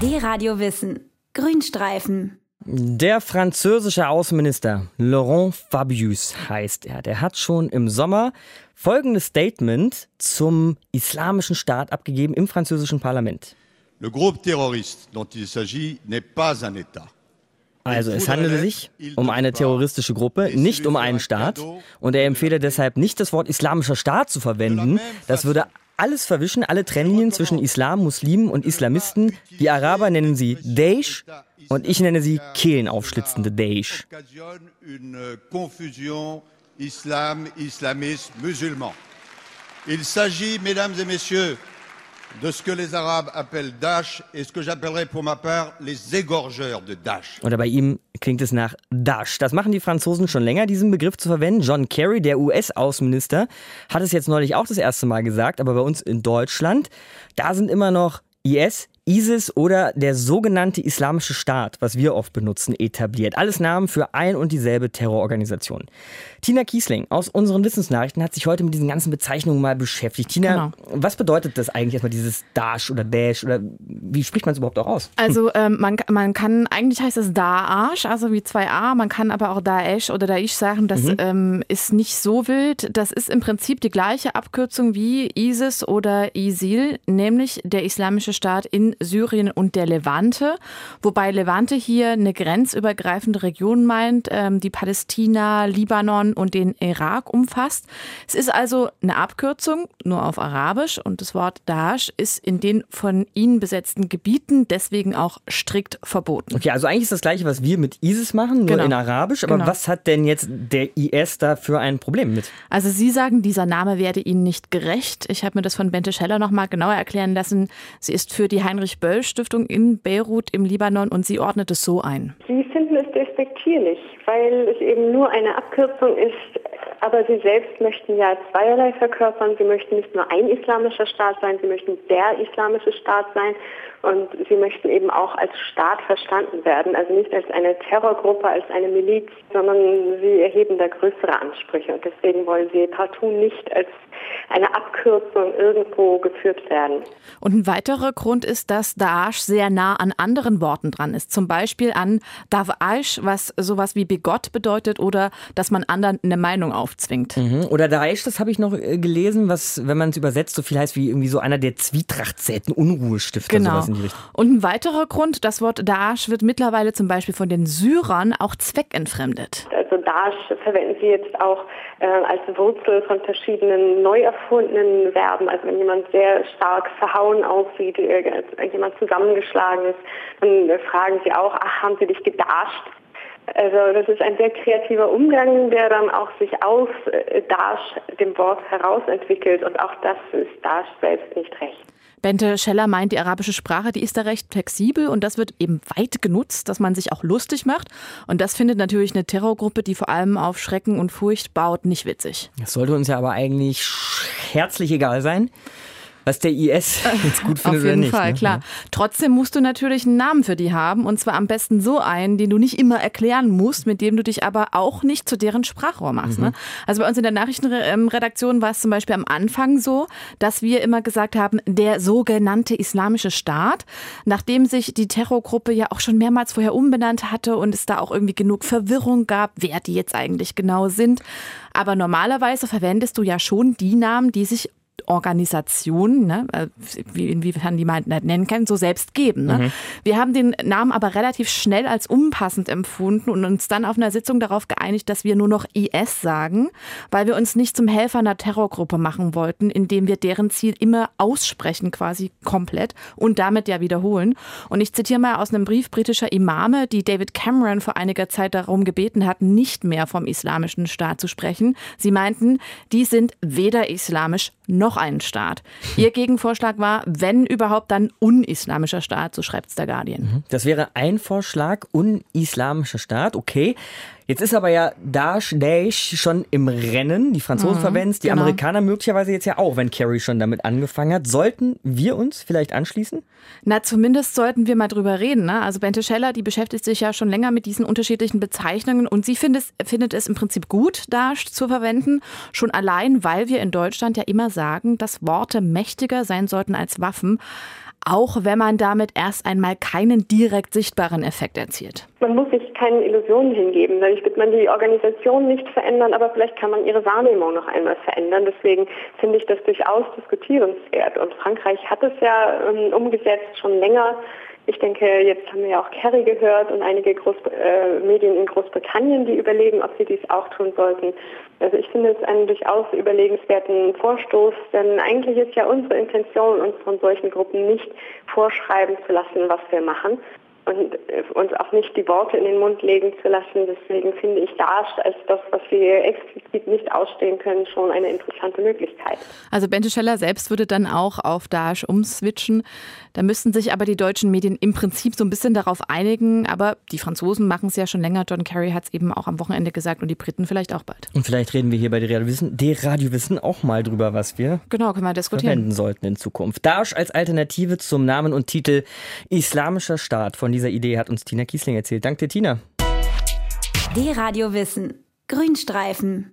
D-Radio Wissen. Grünstreifen. Der französische Außenminister Laurent Fabius heißt er. Der hat schon im Sommer folgendes Statement zum islamischen Staat abgegeben im französischen Parlament. Le groupe terroriste dont il s'agit n'est pas un État. Also es handele sich um eine terroristische Gruppe, nicht um einen Staat. Und er empfehle deshalb nicht das Wort islamischer Staat zu verwenden. Das würde alles verwischen, alle Trennlinien zwischen Islam, Muslimen und Islamisten. Die Araber nennen sie Daesh und ich nenne sie kehlenaufschlitzende Daesh. Islam, islamiste, musulman. Il s'agit, mesdames et messieurs, Oder bei ihm klingt es nach Daesh. Das machen die Franzosen schon länger, diesen Begriff zu verwenden. John Kerry, der US-Außenminister, hat es jetzt neulich auch das erste Mal gesagt, aber bei uns in Deutschland, da sind immer noch IS, ISIS oder der sogenannte Islamische Staat, was wir oft benutzen, etabliert. Alles Namen für ein und dieselbe Terrororganisation. Tina Kiesling aus unseren Wissensnachrichten hat sich heute mit diesen ganzen Bezeichnungen mal beschäftigt. Tina, genau. was bedeutet das eigentlich erstmal dieses Daesh oder Daesh oder wie spricht man es überhaupt auch aus? Also ähm, man, man kann, eigentlich heißt es Daesh, also wie zwei A, man kann aber auch Daesh oder Daesh sagen, das mhm. ähm, ist nicht so wild. Das ist im Prinzip die gleiche Abkürzung wie ISIS oder ISIL, nämlich der Islamische Staat in Syrien und der Levante, wobei Levante hier eine grenzübergreifende Region meint, ähm, die Palästina, Libanon und den Irak umfasst. Es ist also eine Abkürzung, nur auf Arabisch und das Wort Daesh ist in den von ihnen besetzten Gebieten deswegen auch strikt verboten. Okay, also eigentlich ist das gleiche, was wir mit ISIS machen, nur genau. in Arabisch. Aber genau. was hat denn jetzt der IS da für ein Problem mit? Also Sie sagen, dieser Name werde Ihnen nicht gerecht. Ich habe mir das von Bente Scheller noch mal genauer erklären lassen. Sie ist für die Heinrich Heinrich-Böll-Stiftung in Beirut im Libanon und sie ordnet es so ein. Sie finden es despektierlich, weil es eben nur eine Abkürzung ist, aber Sie selbst möchten ja zweierlei verkörpern. Sie möchten nicht nur ein islamischer Staat sein, Sie möchten der islamische Staat sein und Sie möchten eben auch als Staat verstanden werden, also nicht als eine Terrorgruppe, als eine Miliz, sondern Sie erheben da größere Ansprüche und deswegen wollen Sie partout nicht als eine Abkürzung irgendwo geführt werden. Und ein weiterer Grund ist, dass Daesh sehr nah an anderen Worten dran ist. Zum Beispiel an Daesh, was sowas wie Bigott bedeutet oder dass man anderen eine Meinung aufzwingt. Mhm. Oder Daesh, das habe ich noch äh, gelesen, was, wenn man es übersetzt, so viel heißt wie irgendwie so einer der Zwietrachtsäten, Unruhestifter. Genau. Und ein weiterer Grund, das Wort Daesh wird mittlerweile zum Beispiel von den Syrern auch zweckentfremdet. Also Daesh verwenden sie jetzt auch äh, als Wurzel von verschiedenen neu erfundenen Verben. Also wenn jemand sehr stark verhauen aussieht, jemand zusammengeschlagen ist, dann fragen sie auch, ach, haben sie dich gedascht? Also das ist ein sehr kreativer Umgang, der dann auch sich aus äh, Dash, dem Wort, herausentwickelt und auch das ist Dash selbst nicht recht. Bente Scheller meint, die arabische Sprache, die ist da recht flexibel und das wird eben weit genutzt, dass man sich auch lustig macht. Und das findet natürlich eine Terrorgruppe, die vor allem auf Schrecken und Furcht baut, nicht witzig. Das sollte uns ja aber eigentlich herzlich egal sein was der IS jetzt gut findet Auf jeden nicht, Fall, ne? klar. Trotzdem musst du natürlich einen Namen für die haben und zwar am besten so einen, den du nicht immer erklären musst, mit dem du dich aber auch nicht zu deren Sprachrohr machst. Mhm. Ne? Also bei uns in der Nachrichtenredaktion war es zum Beispiel am Anfang so, dass wir immer gesagt haben, der sogenannte Islamische Staat, nachdem sich die Terrorgruppe ja auch schon mehrmals vorher umbenannt hatte und es da auch irgendwie genug Verwirrung gab, wer die jetzt eigentlich genau sind. Aber normalerweise verwendest du ja schon die Namen, die sich Organisationen, ne, äh, inwiefern die man nennen kann, so selbst geben. Ne? Mhm. Wir haben den Namen aber relativ schnell als unpassend empfunden und uns dann auf einer Sitzung darauf geeinigt, dass wir nur noch IS sagen, weil wir uns nicht zum Helfer einer Terrorgruppe machen wollten, indem wir deren Ziel immer aussprechen, quasi komplett und damit ja wiederholen. Und ich zitiere mal aus einem Brief britischer Imame, die David Cameron vor einiger Zeit darum gebeten hat, nicht mehr vom islamischen Staat zu sprechen. Sie meinten, die sind weder islamisch noch einen Staat. Ihr Gegenvorschlag war, wenn überhaupt, dann unislamischer Staat, so schreibt es der Guardian. Mhm. Das wäre ein Vorschlag, unislamischer Staat, okay. Jetzt ist aber ja Daesh, schon im Rennen. Die Franzosen mhm, verwenden es, die genau. Amerikaner möglicherweise jetzt ja auch, wenn Kerry schon damit angefangen hat. Sollten wir uns vielleicht anschließen? Na, zumindest sollten wir mal drüber reden. Ne? Also Bente Scheller, die beschäftigt sich ja schon länger mit diesen unterschiedlichen Bezeichnungen und sie findet, findet es im Prinzip gut, Daesh zu verwenden. Schon allein, weil wir in Deutschland ja immer sagen, dass Worte mächtiger sein sollten als Waffen. Auch wenn man damit erst einmal keinen direkt sichtbaren Effekt erzielt. Man muss sich keinen Illusionen hingeben. Dadurch wird man die Organisation nicht verändern, aber vielleicht kann man ihre Wahrnehmung noch einmal verändern. Deswegen finde ich das durchaus diskutierenswert. Und Frankreich hat es ja ähm, umgesetzt, schon länger. Ich denke, jetzt haben wir ja auch Kerry gehört und einige Groß äh, Medien in Großbritannien, die überlegen, ob sie dies auch tun sollten. Also ich finde es einen durchaus überlegenswerten Vorstoß, denn eigentlich ist ja unsere Intention, uns von solchen Gruppen nicht vorschreiben zu lassen, was wir machen, und äh, uns auch nicht die Worte in den Mund legen zu lassen. Deswegen finde ich Daesh als das, was wir explizit nicht ausstehen können, schon eine interessante Möglichkeit. Also Bente Scheller selbst würde dann auch auf Daesh umswitchen. Da müssten sich aber die deutschen Medien im Prinzip so ein bisschen darauf einigen. Aber die Franzosen machen es ja schon länger. John Kerry hat es eben auch am Wochenende gesagt und die Briten vielleicht auch bald. Und vielleicht reden wir hier bei der Radio Wissen, der Radio Wissen auch mal drüber, was wir genau, können wir diskutieren. verwenden sollten in Zukunft. Daesh als Alternative zum Namen und Titel Islamischer Staat von dieser Idee hat uns Tina Kiesling erzählt. Danke dir, Tina. Die Radio Wissen. Grünstreifen.